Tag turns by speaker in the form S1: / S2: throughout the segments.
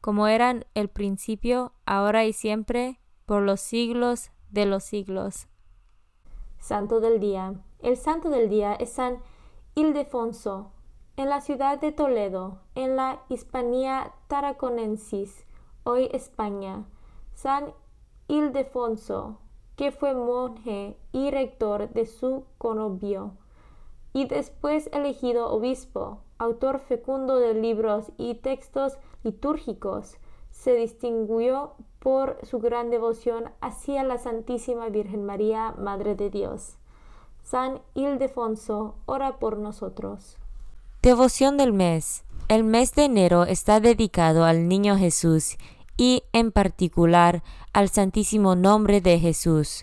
S1: como eran el principio, ahora y siempre, por los siglos de los siglos.
S2: Santo del Día. El Santo del Día es San Ildefonso, en la ciudad de Toledo, en la Hispania Tarraconensis, hoy España. San Ildefonso, que fue monje y rector de su conobio, y después elegido obispo, autor fecundo de libros y textos litúrgicos, se distinguió por su gran devoción hacia la Santísima Virgen María, Madre de Dios. San Ildefonso, ora por nosotros.
S3: Devoción del mes. El mes de enero está dedicado al Niño Jesús y en particular al Santísimo Nombre de Jesús.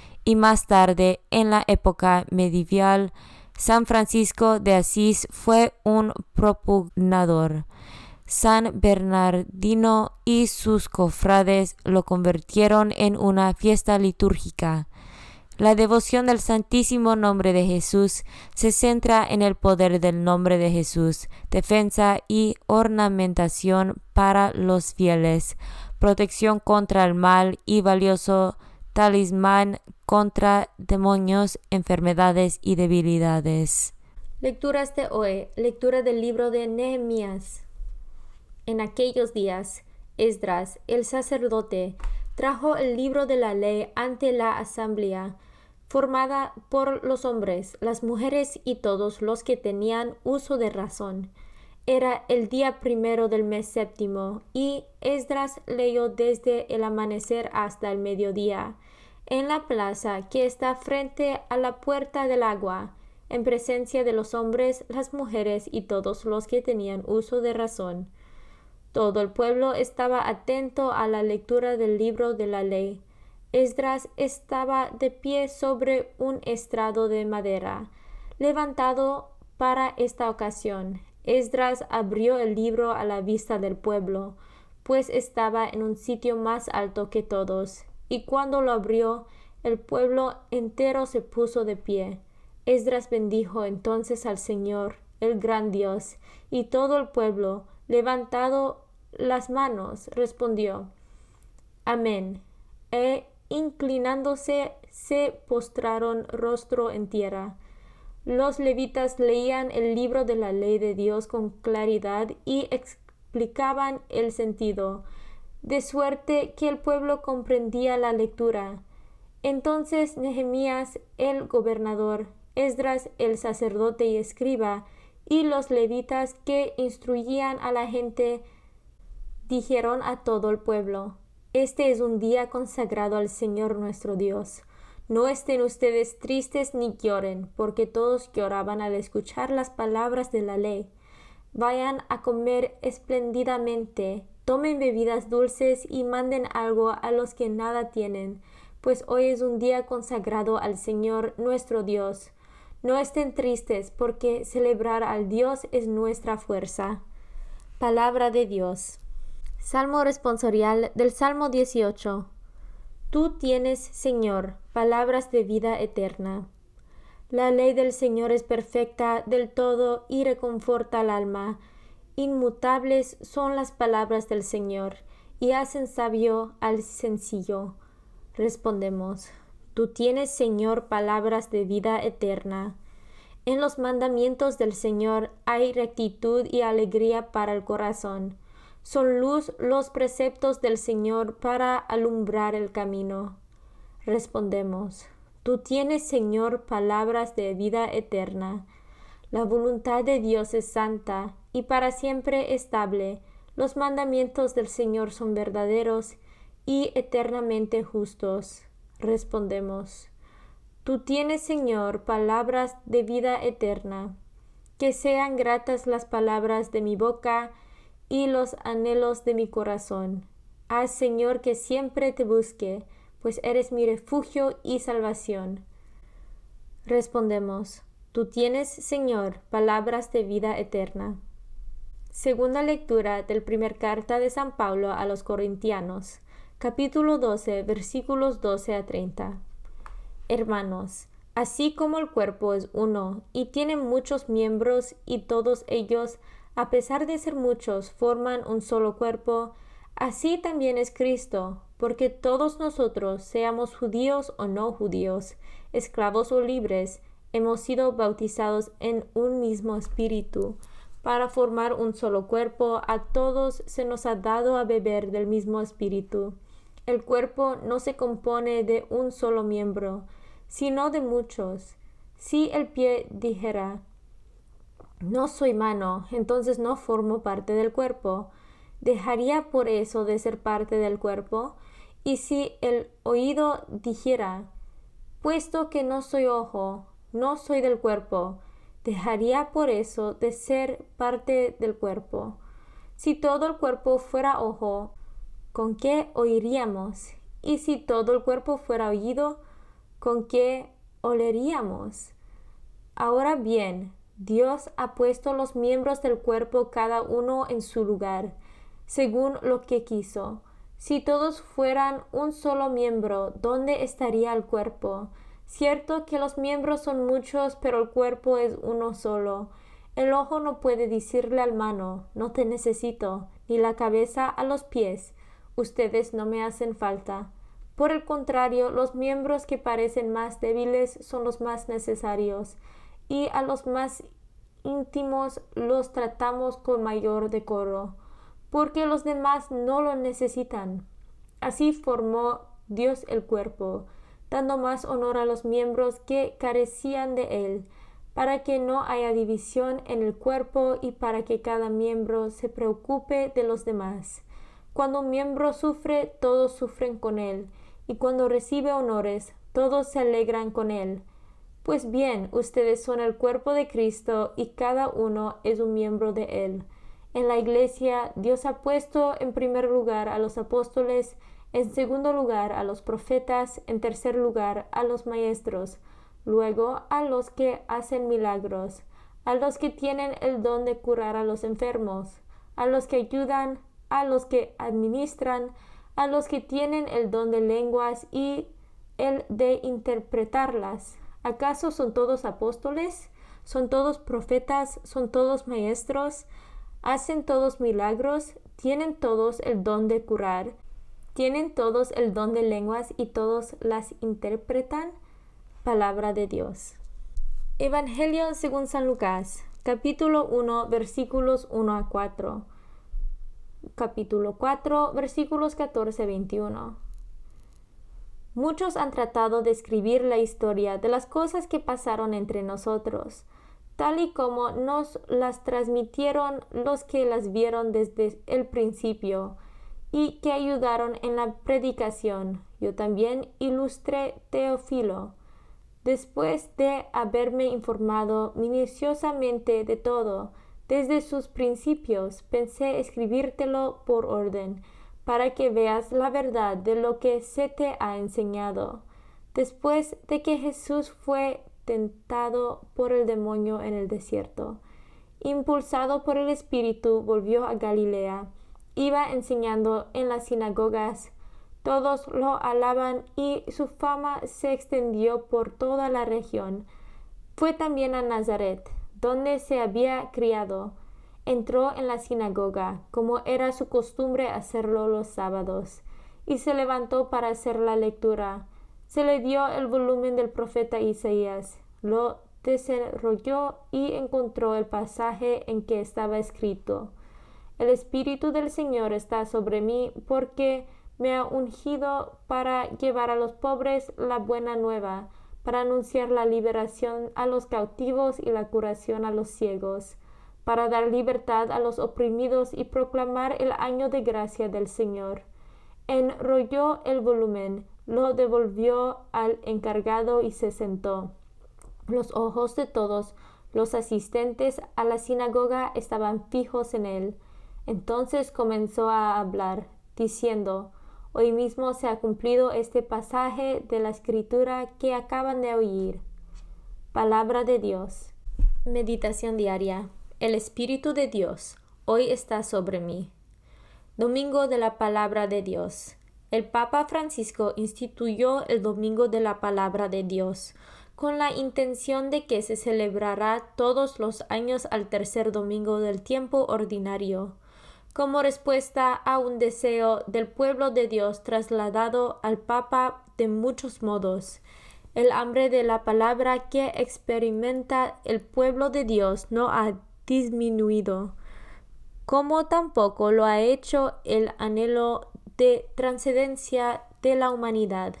S3: y más tarde, en la época medieval, San Francisco de Asís fue un propugnador. San Bernardino y sus cofrades lo convirtieron en una fiesta litúrgica. La devoción del Santísimo Nombre de Jesús se centra en el poder del nombre de Jesús, defensa y ornamentación para los fieles, protección contra el mal y valioso talismán contra demonios, enfermedades y debilidades.
S2: Lecturas de hoy. Lectura del libro de Nehemías. En aquellos días, Esdras, el sacerdote, trajo el libro de la ley ante la asamblea, formada por los hombres, las mujeres y todos los que tenían uso de razón. Era el día primero del mes séptimo, y Esdras leyó desde el amanecer hasta el mediodía, en la plaza que está frente a la puerta del agua, en presencia de los hombres, las mujeres y todos los que tenían uso de razón. Todo el pueblo estaba atento a la lectura del libro de la ley. Esdras estaba de pie sobre un estrado de madera, levantado
S1: para esta ocasión. Esdras abrió el libro a la vista del pueblo, pues estaba en un sitio más alto que todos, y cuando lo abrió, el pueblo entero se puso de pie. Esdras bendijo entonces al Señor, el gran Dios, y todo el pueblo, levantado las manos, respondió Amén. E inclinándose se postraron rostro en tierra. Los levitas leían el libro de la ley de Dios con claridad y explicaban el sentido, de suerte que el pueblo comprendía la lectura. Entonces Nehemías el gobernador, Esdras el sacerdote y escriba, y los levitas que instruían a la gente, dijeron a todo el pueblo, Este es un día consagrado al Señor nuestro Dios. No estén ustedes tristes ni lloren, porque todos lloraban al escuchar las palabras de la ley. Vayan a comer espléndidamente, tomen bebidas dulces y manden algo a los que nada tienen, pues hoy es un día consagrado al Señor nuestro Dios. No estén tristes, porque celebrar al Dios es nuestra fuerza. Palabra de Dios. Salmo responsorial del Salmo 18. Tú tienes, Señor, palabras de vida eterna. La ley del Señor es perfecta del todo y reconforta al alma. Inmutables son las palabras del Señor, y hacen sabio al sencillo. Respondemos, Tú tienes, Señor, palabras de vida eterna. En los mandamientos del Señor hay rectitud y alegría para el corazón. Son luz los preceptos del Señor para alumbrar el camino. Respondemos, Tú tienes, Señor, palabras de vida eterna. La voluntad de Dios es santa y para siempre estable. Los mandamientos del Señor son verdaderos y eternamente justos. Respondemos, Tú tienes, Señor, palabras de vida eterna. Que sean gratas las palabras de mi boca y los anhelos de mi corazón. Haz, Señor, que siempre te busque, pues eres mi refugio y salvación. Respondemos, Tú tienes, Señor, palabras de vida eterna. Segunda lectura del primer carta de San Pablo a los Corintianos, capítulo 12, versículos 12 a 30. Hermanos, así como el cuerpo es uno y tiene muchos miembros y todos ellos a pesar de ser muchos, forman un solo cuerpo, así también es Cristo, porque todos nosotros, seamos judíos o no judíos, esclavos o libres, hemos sido bautizados en un mismo espíritu, para formar un solo cuerpo, a todos se nos ha dado a beber del mismo espíritu. El cuerpo no se compone de un solo miembro, sino de muchos. Si el pie dijera, no soy mano, entonces no formo parte del cuerpo. ¿Dejaría por eso de ser parte del cuerpo? Y si el oído dijera, puesto que no soy ojo, no soy del cuerpo, dejaría por eso de ser parte del cuerpo. Si todo el cuerpo fuera ojo, ¿con qué oiríamos? Y si todo el cuerpo fuera oído, ¿con qué oleríamos? Ahora bien, Dios ha puesto los miembros del cuerpo cada uno en su lugar, según lo que quiso. Si todos fueran un solo miembro, ¿dónde estaría el cuerpo? Cierto que los miembros son muchos, pero el cuerpo es uno solo. El ojo no puede decirle al mano, no te necesito, ni la cabeza a los pies, ustedes no me hacen falta. Por el contrario, los miembros que parecen más débiles son los más necesarios y a los más íntimos los tratamos con mayor decoro, porque los demás no lo necesitan. Así formó Dios el cuerpo, dando más honor a los miembros que carecían de él, para que no haya división en el cuerpo y para que cada miembro se preocupe de los demás. Cuando un miembro sufre, todos sufren con él, y cuando recibe honores, todos se alegran con él. Pues bien, ustedes son el cuerpo de Cristo y cada uno es un miembro de él. En la Iglesia, Dios ha puesto en primer lugar a los apóstoles, en segundo lugar a los profetas, en tercer lugar a los maestros, luego a los que hacen milagros, a los que tienen el don de curar a los enfermos, a los que ayudan, a los que administran, a los que tienen el don de lenguas y el de interpretarlas. ¿Acaso son todos apóstoles? ¿Son todos profetas? ¿Son todos maestros? ¿Hacen todos milagros? ¿Tienen todos el don de curar? ¿Tienen todos el don de lenguas y todos las interpretan? Palabra de Dios. Evangelio según San Lucas, capítulo 1, versículos 1 a 4. Capítulo 4, versículos 14 a 21. Muchos han tratado de escribir la historia de las cosas que pasaron entre nosotros, tal y como nos las transmitieron los que las vieron desde el principio y que ayudaron en la predicación. Yo también ilustré Teófilo Después de haberme informado minuciosamente de todo, desde sus principios, pensé escribírtelo por orden, para que veas la verdad de lo que se te ha enseñado. Después de que Jesús fue tentado por el demonio en el desierto, impulsado por el Espíritu, volvió a Galilea. Iba enseñando en las sinagogas, todos lo alaban y su fama se extendió por toda la región. Fue también a Nazaret, donde se había criado. Entró en la sinagoga, como era su costumbre hacerlo los sábados, y se levantó para hacer la lectura. Se le dio el volumen del profeta Isaías, lo desarrolló y encontró el pasaje en que estaba escrito. El Espíritu del Señor está sobre mí porque me ha ungido para llevar a los pobres la buena nueva, para anunciar la liberación a los cautivos y la curación a los ciegos, para dar libertad a los oprimidos y proclamar el año de gracia del Señor. Enrolló el volumen, lo devolvió al encargado y se sentó. Los ojos de todos los asistentes a la sinagoga estaban fijos en él. Entonces comenzó a hablar, diciendo Hoy mismo se ha cumplido este pasaje de la escritura que acaban de oír. Palabra de Dios. Meditación diaria. El Espíritu de Dios hoy está sobre mí. Domingo de la Palabra de Dios. El Papa Francisco instituyó el Domingo de la Palabra de Dios con la intención de que se celebrará todos los años al tercer domingo del tiempo ordinario como respuesta a un deseo del pueblo de Dios trasladado al Papa de muchos modos. El hambre de la palabra que experimenta el pueblo de Dios no ha disminuido, como tampoco lo ha hecho el anhelo de trascendencia de la humanidad.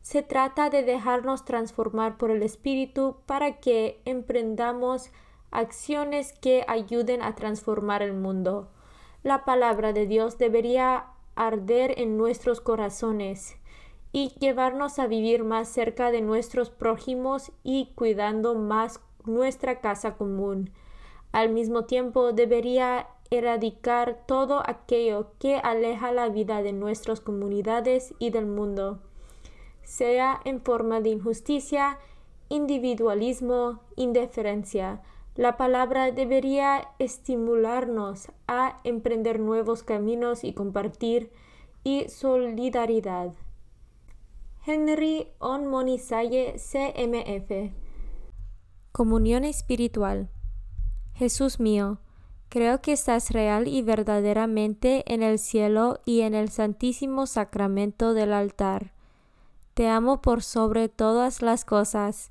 S1: Se trata de dejarnos transformar por el Espíritu para que emprendamos acciones que ayuden a transformar el mundo la palabra de Dios debería arder en nuestros corazones y llevarnos a vivir más cerca de nuestros prójimos y cuidando más nuestra casa común. Al mismo tiempo debería erradicar todo aquello que aleja la vida de nuestras comunidades y del mundo, sea en forma de injusticia, individualismo, indiferencia, la palabra debería estimularnos a emprender nuevos caminos y compartir y solidaridad. Henry Onmonisaye CMF
S4: Comunión espiritual. Jesús mío, creo que estás real y verdaderamente en el cielo y en el santísimo sacramento del altar. Te amo por sobre todas las cosas